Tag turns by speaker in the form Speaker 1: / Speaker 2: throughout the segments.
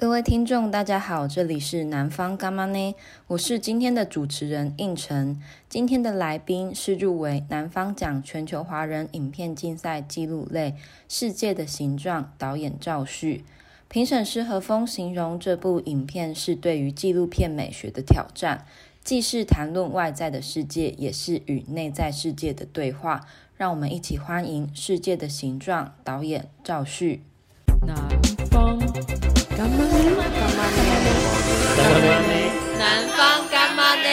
Speaker 1: 各位听众，大家好，这里是南方干妈呢？我是今天的主持人应晨。今天的来宾是入围南方奖全球华人影片竞赛纪录类《世界的形状》导演赵旭。评审师何峰形容这部影片是对于纪录片美学的挑战，既是谈论外在的世界，也是与内在世界的对话。让我们一起欢迎《世界的形状》导演赵旭。
Speaker 2: 南方。干嘛呢？干嘛呢？南方干嘛呢？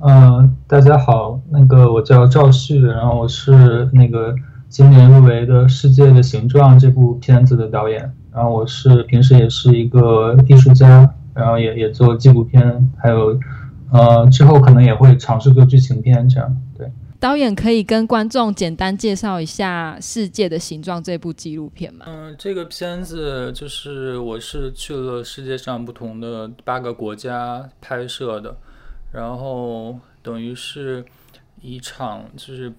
Speaker 3: 嗯，大家好，那个我叫赵旭，然后我是那个今年入围的《世界的形状》这部片子的导演，然后我是平时也是一个艺术家，然后也也做纪录片，还有呃之后可能也会尝试做剧情片这样，
Speaker 2: 导演可以跟观众简单介绍一下《世界的形状》这部纪录片吗？
Speaker 3: 嗯，这个片子就是我是去了世界上不同的八个国家拍摄的，然后等于是一场就是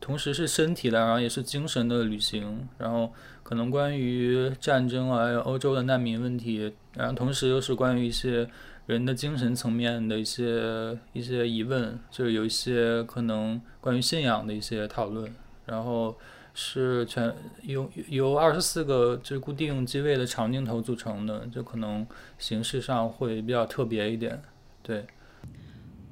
Speaker 3: 同时是身体的，然后也是精神的旅行，然后可能关于战争啊，还有欧洲的难民问题，然后同时又是关于一些。人的精神层面的一些一些疑问，就是有一些可能关于信仰的一些讨论，然后是全由由二十四个就是固定机位的长镜头组成的，就可能形式上会比较特别一点。对，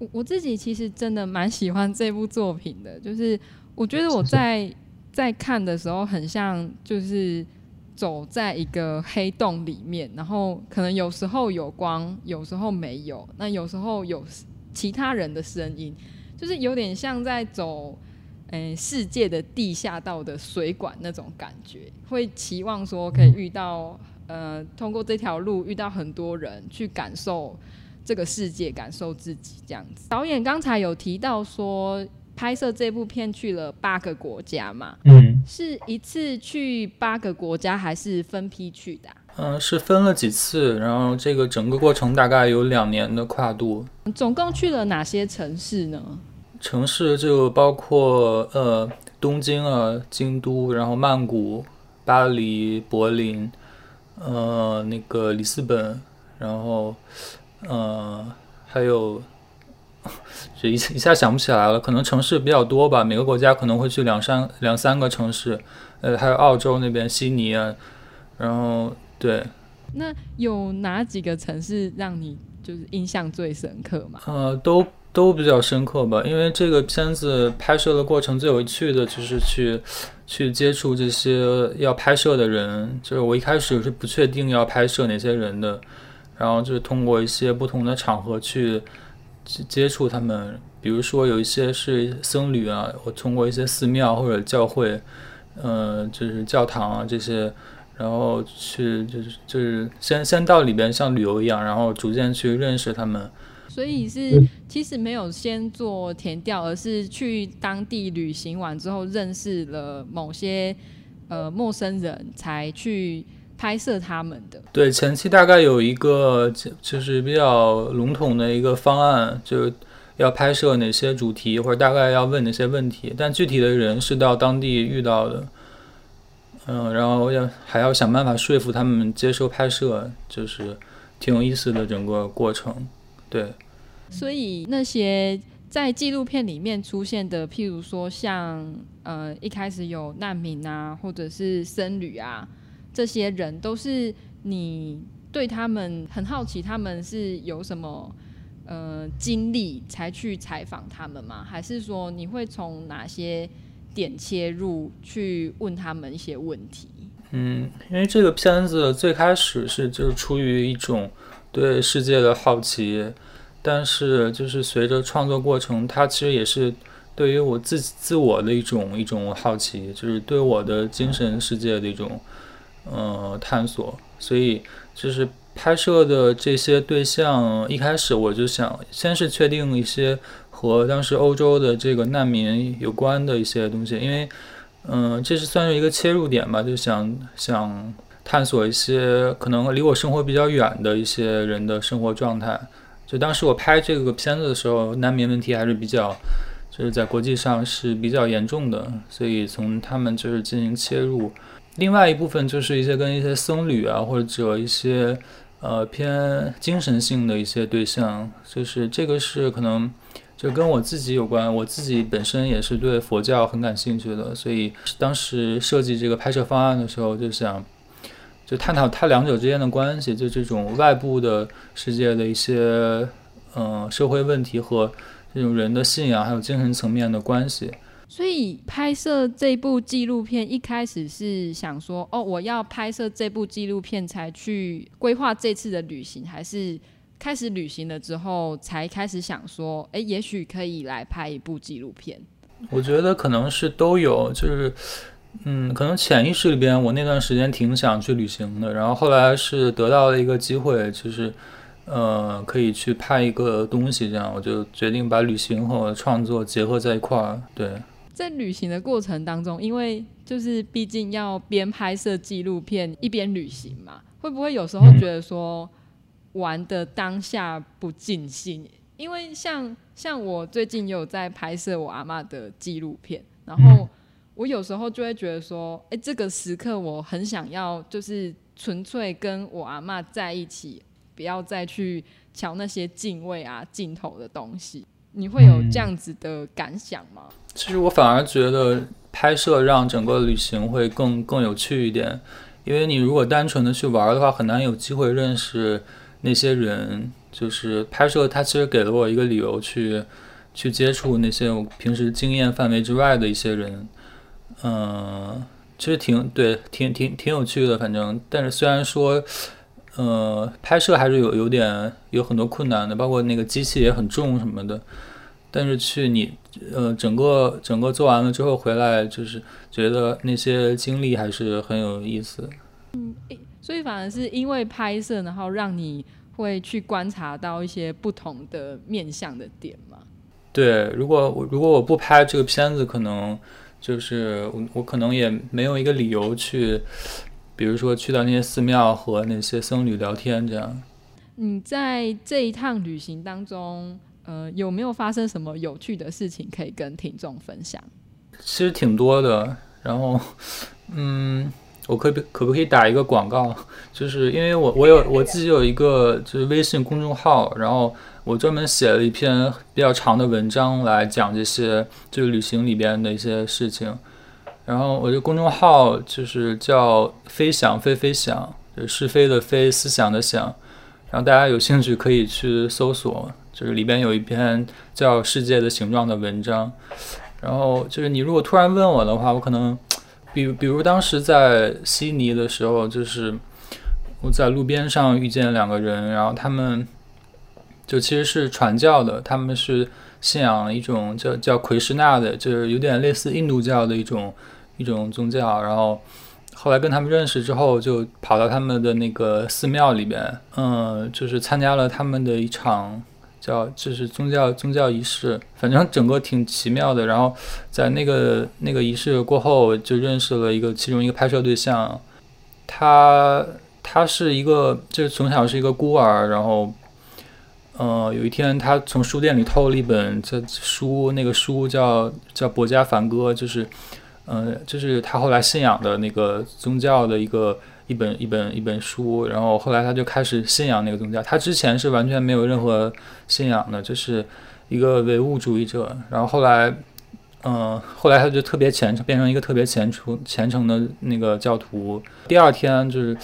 Speaker 2: 我我自己其实真的蛮喜欢这部作品的，就是我觉得我在在看的时候很像就是。走在一个黑洞里面，然后可能有时候有光，有时候没有。那有时候有其他人的声音，就是有点像在走，诶、世界的地下道的水管那种感觉。会期望说可以遇到，呃，通过这条路遇到很多人，去感受这个世界，感受自己这样子。导演刚才有提到说。拍摄这部片去了八个国家嘛？
Speaker 3: 嗯，
Speaker 2: 是一次去八个国家，还是分批去的啊？
Speaker 3: 嗯，是分了几次，然后这个整个过程大概有两年的跨度。
Speaker 2: 总共去了哪些城市呢？
Speaker 3: 城市就包括呃东京啊、京都，然后曼谷、巴黎、柏林，呃那个里斯本，然后呃还有。这一一下想不起来了，可能城市比较多吧，每个国家可能会去两三两三个城市，呃，还有澳洲那边悉尼啊，然后对。
Speaker 2: 那有哪几个城市让你就是印象最深刻吗？
Speaker 3: 呃，都都比较深刻吧，因为这个片子拍摄的过程最有趣的就是去去接触这些要拍摄的人，就是我一开始是不确定要拍摄哪些人的，然后就是通过一些不同的场合去。去接触他们，比如说有一些是僧侣啊，我通过一些寺庙或者教会，呃，就是教堂啊这些，然后去就是就是先先到里边像旅游一样，然后逐渐去认识他们。
Speaker 2: 所以是其实没有先做填调，而是去当地旅行完之后认识了某些呃陌生人才去。拍摄他们的。
Speaker 3: 对，前期大概有一个就是比较笼统的一个方案，就要拍摄哪些主题，或者大概要问哪些问题，但具体的人是到当地遇到的，嗯，然后要还要想办法说服他们接受拍摄，就是挺有意思的整个过程，对。
Speaker 2: 所以那些在纪录片里面出现的，譬如说像呃一开始有难民啊，或者是僧侣啊。这些人都是你对他们很好奇，他们是有什么呃经历才去采访他们吗？还是说你会从哪些点切入去问他们一些问题？
Speaker 3: 嗯，因为这个片子最开始是就是出于一种对世界的好奇，但是就是随着创作过程，它其实也是对于我自己自我的一种一种好奇，就是对我的精神世界的一种。呃，探索，所以就是拍摄的这些对象，一开始我就想先是确定一些和当时欧洲的这个难民有关的一些东西，因为，嗯、这是算是一个切入点吧，就想想探索一些可能离我生活比较远的一些人的生活状态。就当时我拍这个片子的时候，难民问题还是比较，就是在国际上是比较严重的，所以从他们就是进行切入。另外一部分就是一些跟一些僧侣啊，或者一些呃偏精神性的一些对象，就是这个是可能就跟我自己有关，我自己本身也是对佛教很感兴趣的，所以当时设计这个拍摄方案的时候，就想就探讨它两者之间的关系，就这种外部的世界的一些嗯、呃、社会问题和这种人的信仰还有精神层面的关系。
Speaker 2: 所以拍摄这部纪录片一开始是想说，哦，我要拍摄这部纪录片才去规划这次的旅行，还是开始旅行了之后才开始想说，哎，也许可以来拍一部纪录片？
Speaker 3: 我觉得可能是都有，就是，嗯，可能潜意识里边，我那段时间挺想去旅行的，然后后来是得到了一个机会，就是，呃，可以去拍一个东西，这样我就决定把旅行和创作结合在一块儿，对。
Speaker 2: 在旅行的过程当中，因为就是毕竟要边拍摄纪录片一边旅行嘛，会不会有时候觉得说玩的当下不尽兴？因为像像我最近有在拍摄我阿嬷的纪录片，然后我有时候就会觉得说，哎，这个时刻我很想要，就是纯粹跟我阿嬷在一起，不要再去瞧那些敬畏啊、镜头的东西。你会有这样子的感想吗？
Speaker 3: 其实我反而觉得拍摄让整个旅行会更更有趣一点，因为你如果单纯的去玩的话，很难有机会认识那些人。就是拍摄它其实给了我一个理由去去接触那些我平时经验范围之外的一些人。嗯，其实挺对，挺挺挺有趣的。反正，但是虽然说，呃，拍摄还是有有点有很多困难的，包括那个机器也很重什么的。但是去你呃整个整个做完了之后回来，就是觉得那些经历还是很有意思。
Speaker 2: 嗯，所以反而是因为拍摄，然后让你会去观察到一些不同的面向的点嘛？
Speaker 3: 对，如果我如果我不拍这个片子，可能就是我我可能也没有一个理由去，比如说去到那些寺庙和那些僧侣聊天这样。
Speaker 2: 你在这一趟旅行当中，呃，有没有发生什么有趣的事情可以跟听众分享？
Speaker 3: 其实挺多的。然后，嗯，我可不可不可以打一个广告？就是因为我我有我自己有一个就是微信公众号，然后我专门写了一篇比较长的文章来讲这些就是旅行里边的一些事情。然后我这公众号就是叫“飞翔飞飞翔”，就是是非的非，思想的想。然后大家有兴趣可以去搜索。就是里边有一篇叫《世界的形状》的文章，然后就是你如果突然问我的话，我可能，比比如当时在悉尼的时候，就是我在路边上遇见两个人，然后他们就其实是传教的，他们是信仰一种叫叫奎师那的，就是有点类似印度教的一种一种宗教，然后后来跟他们认识之后，就跑到他们的那个寺庙里边，嗯，就是参加了他们的一场。叫就是宗教宗教仪式，反正整个挺奇妙的。然后在那个那个仪式过后，就认识了一个其中一个拍摄对象。他他是一个就是从小是一个孤儿，然后呃有一天他从书店里偷了一本这书，那个书叫叫《薄伽梵歌》，就是呃就是他后来信仰的那个宗教的一个。一本一本一本书，然后后来他就开始信仰那个宗教。他之前是完全没有任何信仰的，就是一个唯物主义者。然后后来，嗯、呃，后来他就特别虔诚，变成一个特别虔诚虔诚的那个教徒。第二天就是，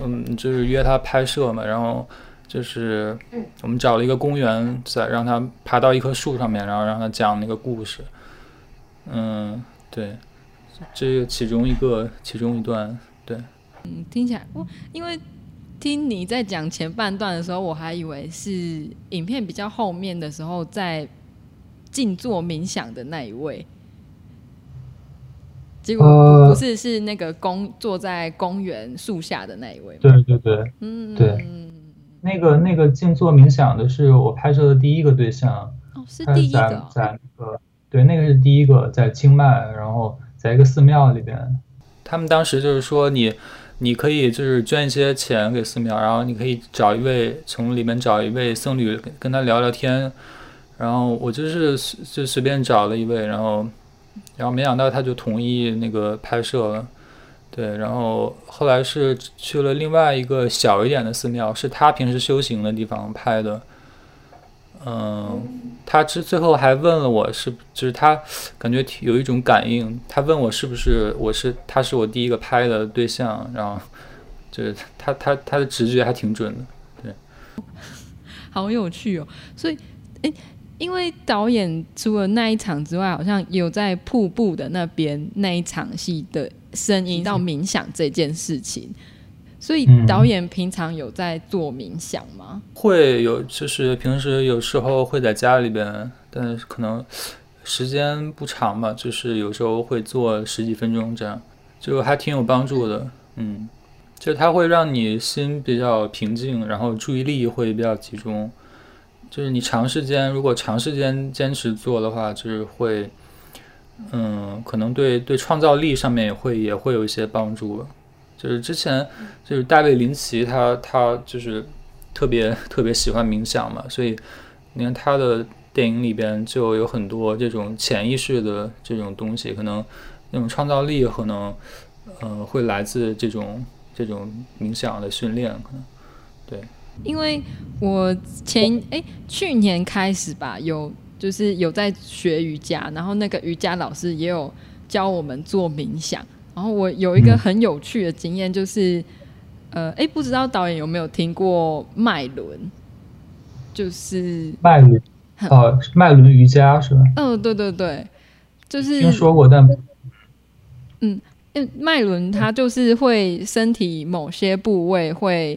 Speaker 3: 嗯，就是约他拍摄嘛，然后就是我们找了一个公园，在让他爬到一棵树上面，然后让他讲那个故事。嗯，对，这个其中一个其中一段，对。
Speaker 2: 嗯，听起来我因为听你在讲前半段的时候，我还以为是影片比较后面的时候在静坐冥想的那一位，结果不是，是那个公坐在公园树下的那一位。
Speaker 3: 对对对，嗯，对，那个那个静坐冥想的是我拍摄的第一个对象，
Speaker 2: 哦，是第一个，
Speaker 3: 在在那个对，那个是第一个在清迈，然后在一个寺庙里边，他们当时就是说你。你可以就是捐一些钱给寺庙，然后你可以找一位从里面找一位僧侣跟他聊聊天，然后我就是就随便找了一位，然后然后没想到他就同意那个拍摄了，对，然后后来是去了另外一个小一点的寺庙，是他平时修行的地方拍的。嗯，他之最后还问了我是，就是他感觉有一种感应，他问我是不是我是他是我第一个拍的对象，然后就是他他他的直觉还挺准的，对，
Speaker 2: 好有趣哦。所以，诶，因为导演除了那一场之外，好像有在瀑布的那边那一场戏的声音 到冥想这件事情。所以导演平常有在做冥想吗？嗯、
Speaker 3: 会有，就是平时有时候会在家里边，但是可能时间不长吧，就是有时候会做十几分钟这样，就还挺有帮助的。嗯，就它会让你心比较平静，然后注意力会比较集中。就是你长时间如果长时间坚持做的话，就是会，嗯，可能对对创造力上面也会也会有一些帮助。就是之前，就是大卫林奇他他就是特别特别喜欢冥想嘛，所以你看他的电影里边就有很多这种潜意识的这种东西，可能那种创造力可能嗯、呃、会来自这种这种冥想的训练，可能对。
Speaker 2: 因为我前哎去年开始吧，有就是有在学瑜伽，然后那个瑜伽老师也有教我们做冥想。然后我有一个很有趣的经验，就是，嗯、呃，哎，不知道导演有没有听过脉轮？就是
Speaker 3: 脉轮，哦，脉轮瑜伽是吧？
Speaker 2: 嗯、呃，对对对，就是
Speaker 3: 听说过，但
Speaker 2: 嗯，脉轮它就是会身体某些部位会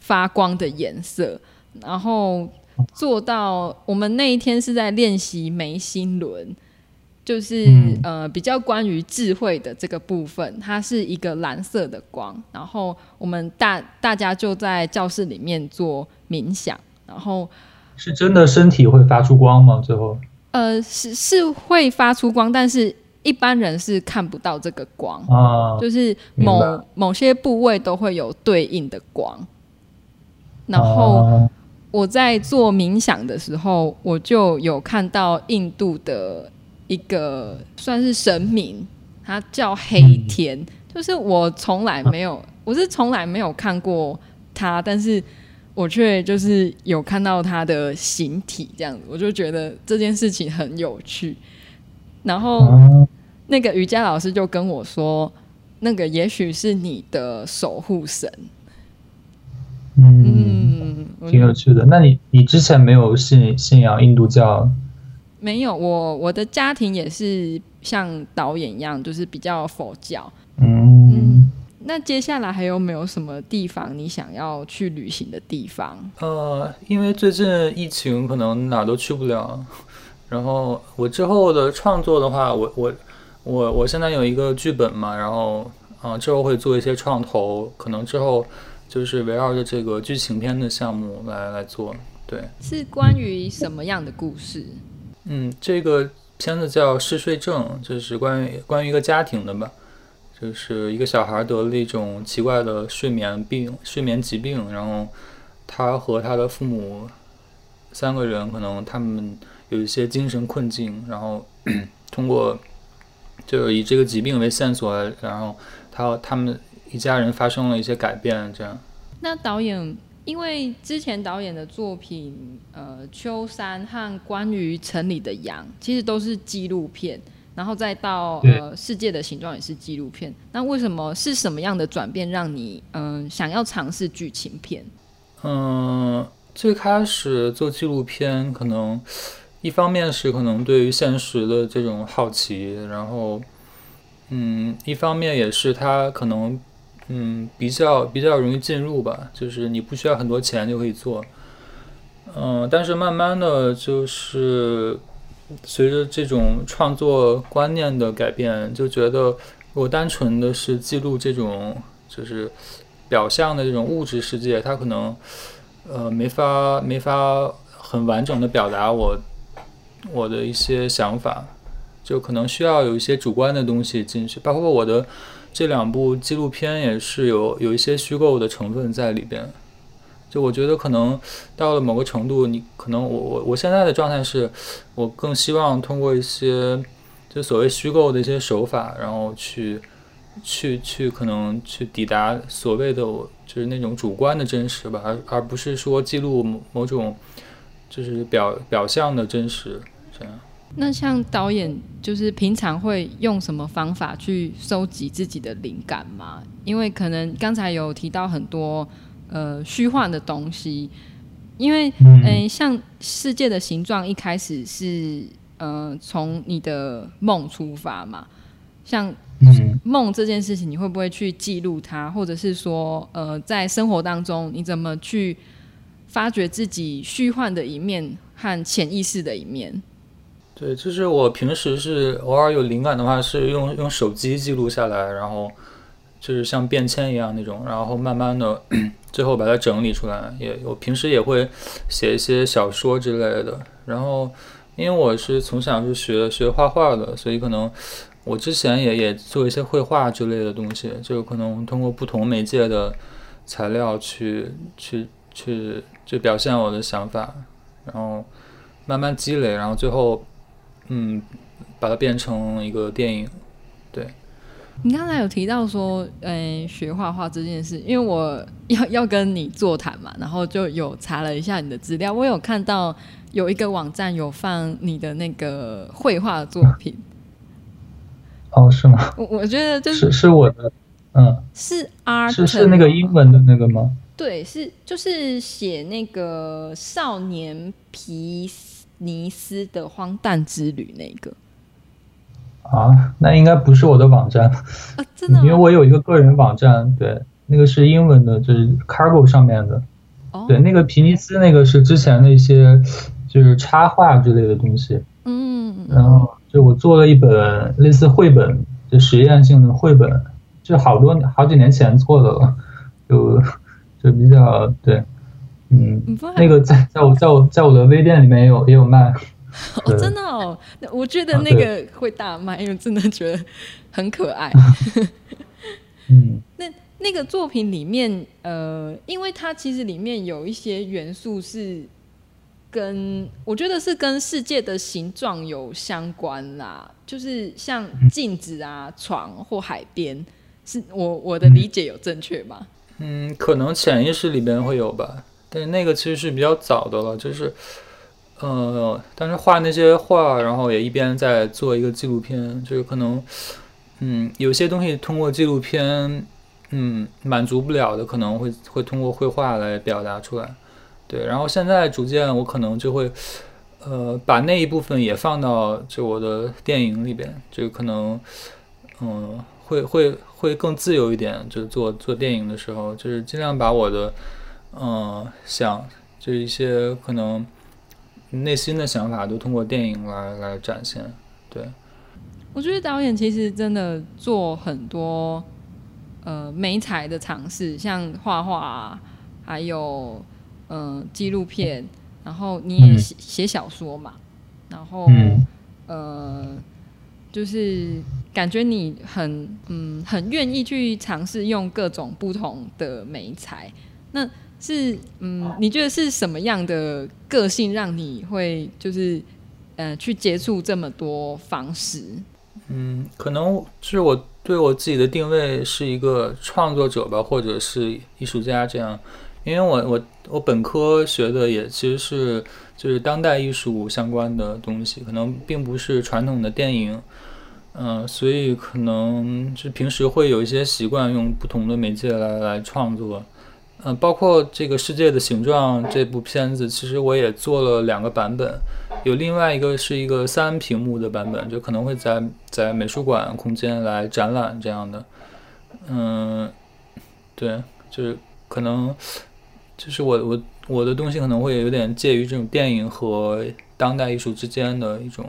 Speaker 2: 发光的颜色，然后做到我们那一天是在练习眉心轮。就是、嗯、呃，比较关于智慧的这个部分，它是一个蓝色的光，然后我们大大家就在教室里面做冥想，然后
Speaker 3: 是真的身体会发出光吗？最后
Speaker 2: 呃，是是会发出光，但是一般人是看不到这个光
Speaker 3: 啊，
Speaker 2: 就是某某些部位都会有对应的光，然后我在做冥想的时候，我就有看到印度的。一个算是神明，他叫黑天，嗯、就是我从来没有，我是从来没有看过他，但是我却就是有看到他的形体这样子，我就觉得这件事情很有趣。然后那个瑜伽老师就跟我说，那个也许是你的守护神。
Speaker 3: 嗯，嗯，挺有趣的。那你你之前没有信信仰印度教？
Speaker 2: 没有，我我的家庭也是像导演一样，就是比较佛教。
Speaker 3: 嗯，
Speaker 2: 嗯，那接下来还有没有什么地方你想要去旅行的地方？
Speaker 3: 呃，因为最近疫情，可能哪都去不了。然后我之后的创作的话，我我我我现在有一个剧本嘛，然后啊、呃、之后会做一些创投，可能之后就是围绕着这个剧情片的项目来来做。对，
Speaker 2: 是关于什么样的故事？
Speaker 3: 嗯，嗯这个片子叫《嗜睡症》，就是关于关于一个家庭的吧，就是一个小孩得了一种奇怪的睡眠病、睡眠疾病，然后他和他的父母三个人可能他们有一些精神困境，然后 通过就是以这个疾病为线索，然后他他们一家人发生了一些改变，这样。
Speaker 2: 那导演。因为之前导演的作品，呃，《秋山》和《关于城里的羊》其实都是纪录片，然后再到呃《世界的形状》也是纪录片。那为什么是什么样的转变让你嗯、呃、想要尝试剧情片？
Speaker 3: 嗯，最开始做纪录片，可能一方面是可能对于现实的这种好奇，然后嗯，一方面也是他可能。嗯，比较比较容易进入吧，就是你不需要很多钱就可以做。嗯，但是慢慢的就是随着这种创作观念的改变，就觉得我单纯的是记录这种就是表象的这种物质世界，它可能呃没法没法很完整的表达我我的一些想法，就可能需要有一些主观的东西进去，包括我的。这两部纪录片也是有有一些虚构的成分在里边，就我觉得可能到了某个程度，你可能我我我现在的状态是，我更希望通过一些就所谓虚构的一些手法，然后去去去可能去抵达所谓的就是那种主观的真实吧，而而不是说记录某某种就是表表象的真实这样。
Speaker 2: 那像导演，就是平常会用什么方法去收集自己的灵感吗？因为可能刚才有提到很多呃虚幻的东西，因为嗯、呃，像世界的形状一开始是呃从你的梦出发嘛，像梦这件事情，你会不会去记录它，或者是说呃在生活当中你怎么去发掘自己虚幻的一面和潜意识的一面？
Speaker 3: 对，就是我平时是偶尔有灵感的话，是用用手机记录下来，然后就是像便签一样那种，然后慢慢的 最后把它整理出来。也我平时也会写一些小说之类的。然后因为我是从小是学学画画的，所以可能我之前也也做一些绘画之类的东西，就可能通过不同媒介的材料去去去就表现我的想法，然后慢慢积累，然后最后。嗯，把它变成一个电影。对，
Speaker 2: 你刚才有提到说，嗯，学画画这件事，因为我要要跟你座谈嘛，然后就有查了一下你的资料，我有看到有一个网站有放你的那个绘画作品。
Speaker 4: 哦，是吗？
Speaker 2: 我我觉得就是
Speaker 4: 是，是我的，嗯，
Speaker 2: 是 art，
Speaker 4: 是是那个英文的那个吗？
Speaker 2: 对，是就是写那个少年皮。尼斯的荒诞之旅那个。
Speaker 4: 啊，那应该不是我的网站。
Speaker 2: 啊，真的，
Speaker 4: 因为我有一个个人网站，对，那个是英文的，就是 Cargo 上面的，哦、对，那个皮尼斯那个是之前的一些就是插画之类的东西，
Speaker 2: 嗯，
Speaker 4: 然后就我做了一本类似绘本，就实验性的绘本，就好多好几年前做的了，就就比较对。嗯，那个在在我在我在我的微店里面也有也有卖，
Speaker 2: 哦，真的哦，我觉得那个会大卖，因为真的觉得很可爱。
Speaker 4: 嗯，
Speaker 2: 那那个作品里面，呃，因为它其实里面有一些元素是跟我觉得是跟世界的形状有相关啦，就是像镜子啊、床或海边，是我我的理解有正确吗？
Speaker 3: 嗯，可能潜意识里边会有吧。但是那个其实是比较早的了，就是，呃，当时画那些画，然后也一边在做一个纪录片，就是可能，嗯，有些东西通过纪录片，嗯，满足不了的，可能会会通过绘画来表达出来，对。然后现在逐渐我可能就会，呃，把那一部分也放到就我的电影里边，就可能，嗯，会会会更自由一点，就做做电影的时候，就是尽量把我的。嗯，想就一些可能内心的想法都通过电影来来展现。对，
Speaker 2: 我觉得导演其实真的做很多呃美彩的尝试，像画画，啊还有嗯纪录片，然后你也写写小说嘛，然后呃就是感觉你很嗯很愿意去尝试用各种不同的美材，那。是，嗯，你觉得是什么样的个性让你会就是，呃，去接触这么多方式？
Speaker 3: 嗯，可能是我对我自己的定位是一个创作者吧，或者是艺术家这样。因为我我我本科学的也其实是就是当代艺术相关的东西，可能并不是传统的电影。嗯，所以可能就平时会有一些习惯用不同的媒介来来创作。嗯，包括这个世界的形状这部片子，其实我也做了两个版本，有另外一个是一个三屏幕的版本，就可能会在在美术馆空间来展览这样的。嗯，对，就是可能就是我我我的东西可能会有点介于这种电影和当代艺术之间的一种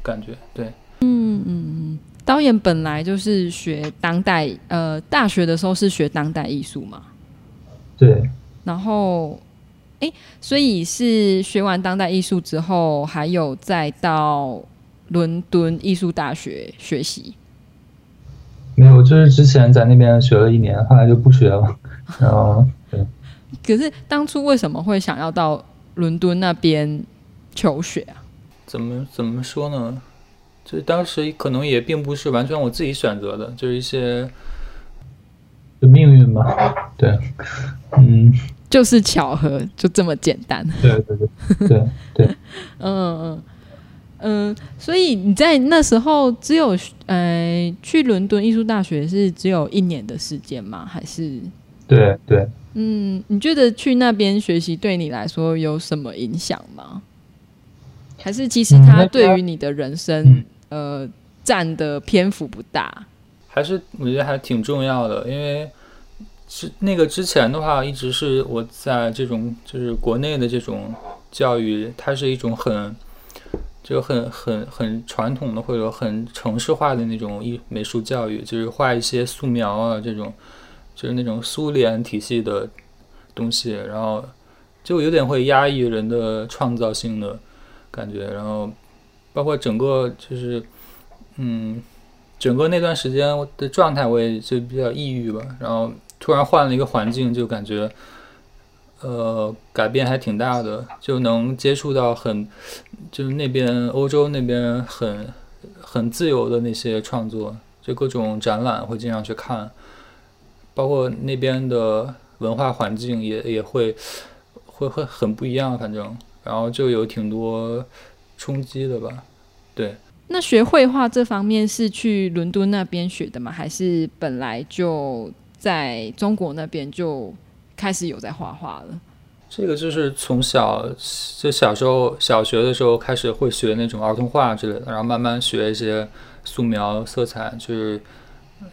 Speaker 3: 感觉。对，
Speaker 2: 嗯嗯，导演本来就是学当代，呃，大学的时候是学当代艺术嘛？
Speaker 4: 对，
Speaker 2: 然后，哎，所以是学完当代艺术之后，还有再到伦敦艺术大学学习？
Speaker 4: 没有，就是之前在那边学了一年，后来就不学了。然后，对。
Speaker 2: 可是当初为什么会想要到伦敦那边求学啊？
Speaker 3: 怎么怎么说呢？就当时可能也并不是完全我自己选择的，就是一些
Speaker 4: 嘛，对，嗯，
Speaker 2: 就是巧合，就这么简单。
Speaker 4: 对对对对对，
Speaker 2: 嗯嗯嗯，所以你在那时候只有呃去伦敦艺术大学是只有一年的时间吗？还是？
Speaker 4: 对对。
Speaker 2: 嗯，你觉得去那边学习对你来说有什么影响吗？还是其实它对于你的人生，嗯呃，占的篇幅不大，
Speaker 3: 还是我觉得还挺重要的，因为是那个之前的话，一直是我在这种就是国内的这种教育，它是一种很就很很很传统的或者很城市化的那种艺美术教育，就是画一些素描啊这种，就是那种苏联体系的东西，然后就有点会压抑人的创造性的感觉，然后。包括整个就是，嗯，整个那段时间的状态我也就比较抑郁吧。然后突然换了一个环境，就感觉，呃，改变还挺大的。就能接触到很，就是那边欧洲那边很很自由的那些创作，就各种展览会经常去看，包括那边的文化环境也也会会会很不一样，反正，然后就有挺多。冲击的吧，对。
Speaker 2: 那学绘画这方面是去伦敦那边学的吗？还是本来就在中国那边就开始有在画画了？
Speaker 3: 这个就是从小就小时候小学的时候开始会学那种儿童画之类的，然后慢慢学一些素描、色彩，就是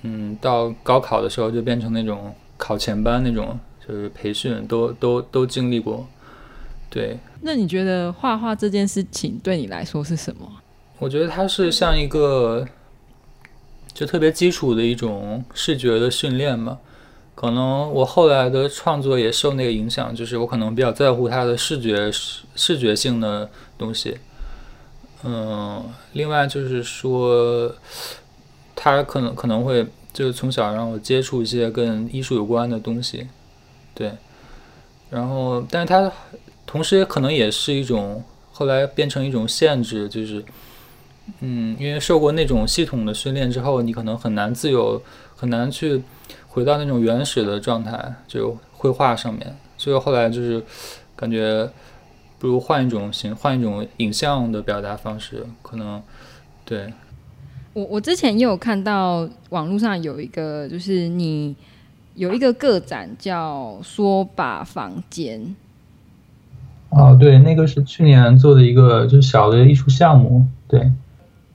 Speaker 3: 嗯，到高考的时候就变成那种考前班那种，就是培训都都都经历过。对，
Speaker 2: 那你觉得画画这件事情对你来说是什么？
Speaker 3: 我觉得它是像一个就特别基础的一种视觉的训练嘛。可能我后来的创作也受那个影响，就是我可能比较在乎它的视觉视视觉性的东西。嗯，另外就是说，他可能可能会就是从小让我接触一些跟艺术有关的东西，对。然后，但是它。同时，也可能也是一种后来变成一种限制，就是，嗯，因为受过那种系统的训练之后，你可能很难自由，很难去回到那种原始的状态，就绘画上面。所以后来就是感觉不如换一种形，换一种影像的表达方式，可能对。
Speaker 2: 我我之前也有看到网络上有一个，就是你有一个个展叫“说吧房间”。
Speaker 4: 哦，对，那个是去年做的一个就是小的艺术项目。对，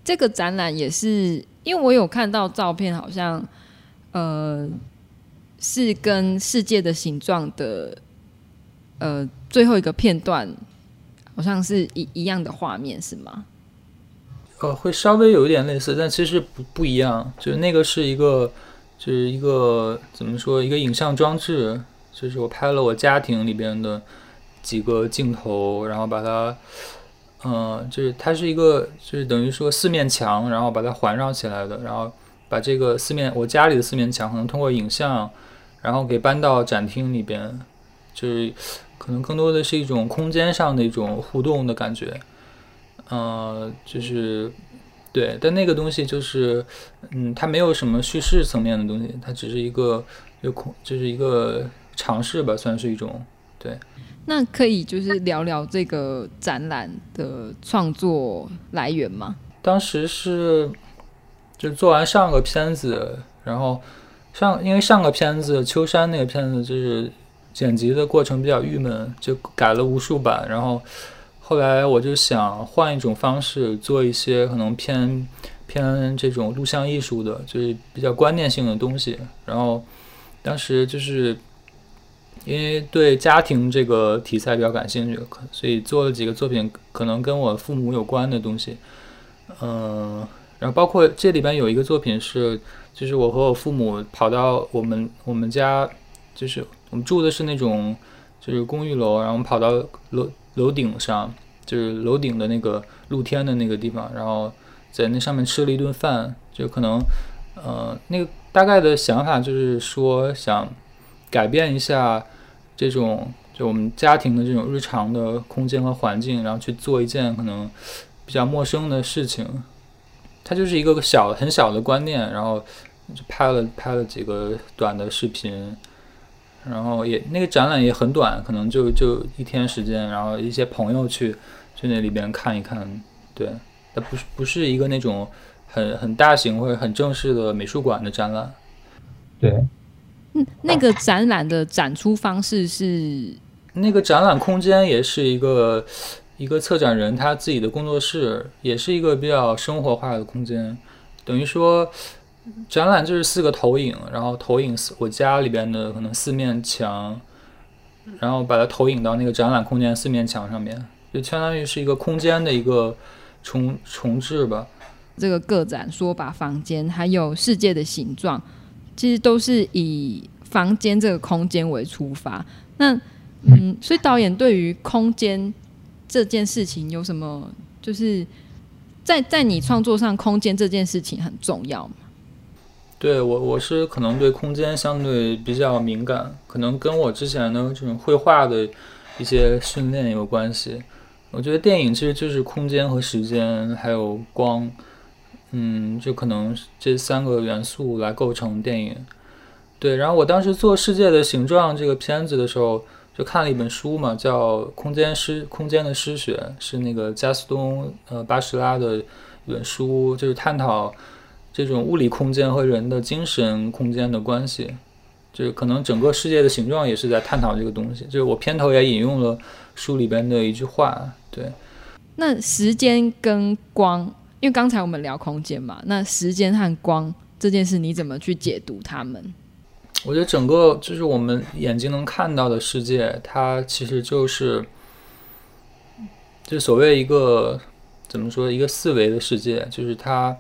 Speaker 2: 这个展览也是，因为我有看到照片，好像呃是跟世界的形状的呃最后一个片段，好像是一一样的画面，是吗？
Speaker 3: 呃，会稍微有一点类似，但其实不不一样。就是那个是一个，就是一个怎么说，一个影像装置，就是我拍了我家庭里边的。几个镜头，然后把它，嗯、就是它是一个，就是等于说四面墙，然后把它环绕起来的，然后把这个四面我家里的四面墙，可能通过影像，然后给搬到展厅里边，就是可能更多的是一种空间上的一种互动的感觉，嗯、呃，就是对，但那个东西就是，嗯，它没有什么叙事层面的东西，它只是一个就空，就是一个尝试吧，算是一种对。
Speaker 2: 那可以就是聊聊这个展览的创作来源吗？
Speaker 3: 当时是就做完上个片子，然后上因为上个片子秋山那个片子就是剪辑的过程比较郁闷，就改了无数版。然后后来我就想换一种方式做一些可能偏偏这种录像艺术的，就是比较观念性的东西。然后当时就是。因为对家庭这个题材比较感兴趣，所以做了几个作品，可能跟我父母有关的东西。嗯，然后包括这里边有一个作品是，就是我和我父母跑到我们我们家，就是我们住的是那种就是公寓楼，然后跑到楼楼顶上，就是楼顶的那个露天的那个地方，然后在那上面吃了一顿饭，就可能，呃，那个大概的想法就是说想改变一下。这种就我们家庭的这种日常的空间和环境，然后去做一件可能比较陌生的事情，它就是一个小很小的观念，然后就拍了拍了几个短的视频，然后也那个展览也很短，可能就就一天时间，然后一些朋友去去那里边看一看，对，它不是不是一个那种很很大型或者很正式的美术馆的展览，
Speaker 4: 对，
Speaker 2: 嗯，那个展览的展出方式是
Speaker 3: 那个展览空间也是一个。一个策展人他自己的工作室，也是一个比较生活化的空间，等于说展览就是四个投影，然后投影我家里边的可能四面墙，然后把它投影到那个展览空间四面墙上面，就相当于是一个空间的一个重重置吧。
Speaker 2: 这个个展说把房间还有世界的形状，其实都是以房间这个空间为出发。那嗯，所以导演对于空间。这件事情有什么？就是在在你创作上，空间这件事情很重要吗？
Speaker 3: 对我，我是可能对空间相对比较敏感，可能跟我之前的这种绘画的一些训练有关系。我觉得电影其实就是空间和时间，还有光，嗯，就可能这三个元素来构成电影。对，然后我当时做《世界的形状》这个片子的时候。就看了一本书嘛，叫《空间诗空间的诗学》，是那个加斯东呃巴什拉的一本书，就是探讨这种物理空间和人的精神空间的关系。就是可能整个世界的形状也是在探讨这个东西。就是我片头也引用了书里边的一句话。对，
Speaker 2: 那时间跟光，因为刚才我们聊空间嘛，那时间和光这件事，你怎么去解读它们？
Speaker 3: 我觉得整个就是我们眼睛能看到的世界，它其实就是，就所谓一个怎么说，一个四维的世界，就是它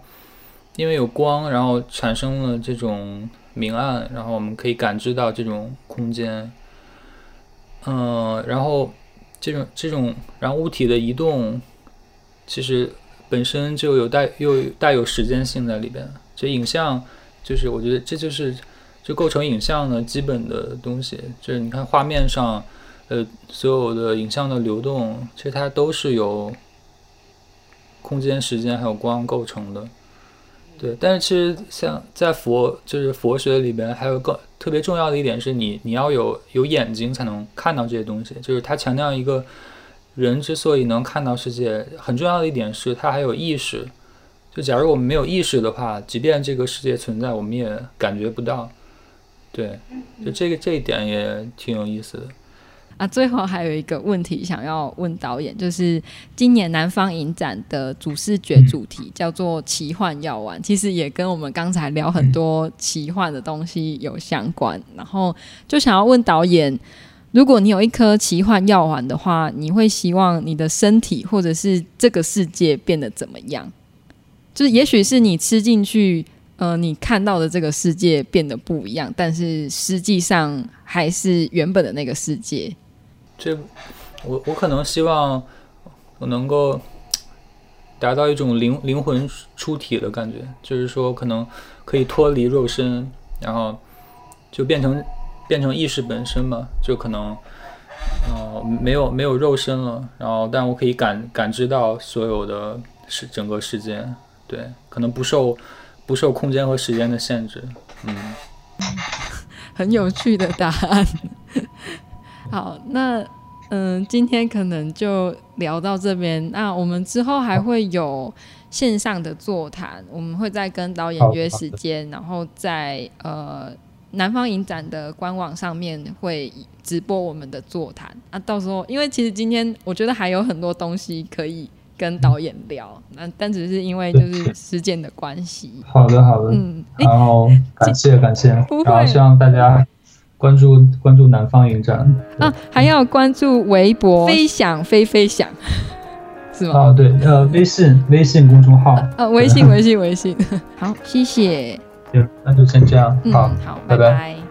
Speaker 3: 因为有光，然后产生了这种明暗，然后我们可以感知到这种空间。嗯，然后这种这种，然后物体的移动，其实本身就有带又带有时间性在里边。这影像就是，我觉得这就是。就构成影像的基本的东西，就是你看画面上，呃，所有的影像的流动，其实它都是由空间、时间还有光构成的。对，但是其实像在佛，就是佛学里边，还有个特别重要的一点是你，你要有有眼睛才能看到这些东西。就是他强调一个人之所以能看到世界，很重要的一点是他还有意识。就假如我们没有意识的话，即便这个世界存在，我们也感觉不到。对，就这个这一点也挺有意思的
Speaker 2: 啊。最后还有一个问题想要问导演，就是今年南方影展的主视觉主题叫做“奇幻药丸”，其实也跟我们刚才聊很多奇幻的东西有相关。然后就想要问导演，如果你有一颗奇幻药丸的话，你会希望你的身体或者是这个世界变得怎么样？就是也许是你吃进去。呃，你看到的这个世界变得不一样，但是实际上还是原本的那个世界。
Speaker 3: 这，我我可能希望我能够达到一种灵灵魂出体的感觉，就是说可能可以脱离肉身，然后就变成变成意识本身嘛，就可能呃没有没有肉身了，然后但我可以感感知到所有的是整个世界，对，可能不受。不受空间和时间的限制，嗯，
Speaker 2: 很有趣的答案。好，那嗯，今天可能就聊到这边。那我们之后还会有线上的座谈，我们会再跟导演约时间，然后再呃南方影展的官网上面会直播我们的座谈。啊，到时候因为其实今天我觉得还有很多东西可以。跟导演聊，那但只是因为就是时间的关系。
Speaker 4: 好的，好的，嗯，然后感谢感谢，然后希望大家关注关注南方影展
Speaker 2: 啊，还要关注微博飞翔飞飞翔，是吗？
Speaker 4: 啊，对，呃，微信微信公众号
Speaker 2: 呃，微信 微信微信，好，谢谢，
Speaker 4: 行，那就先这样，
Speaker 2: 好，好，拜拜。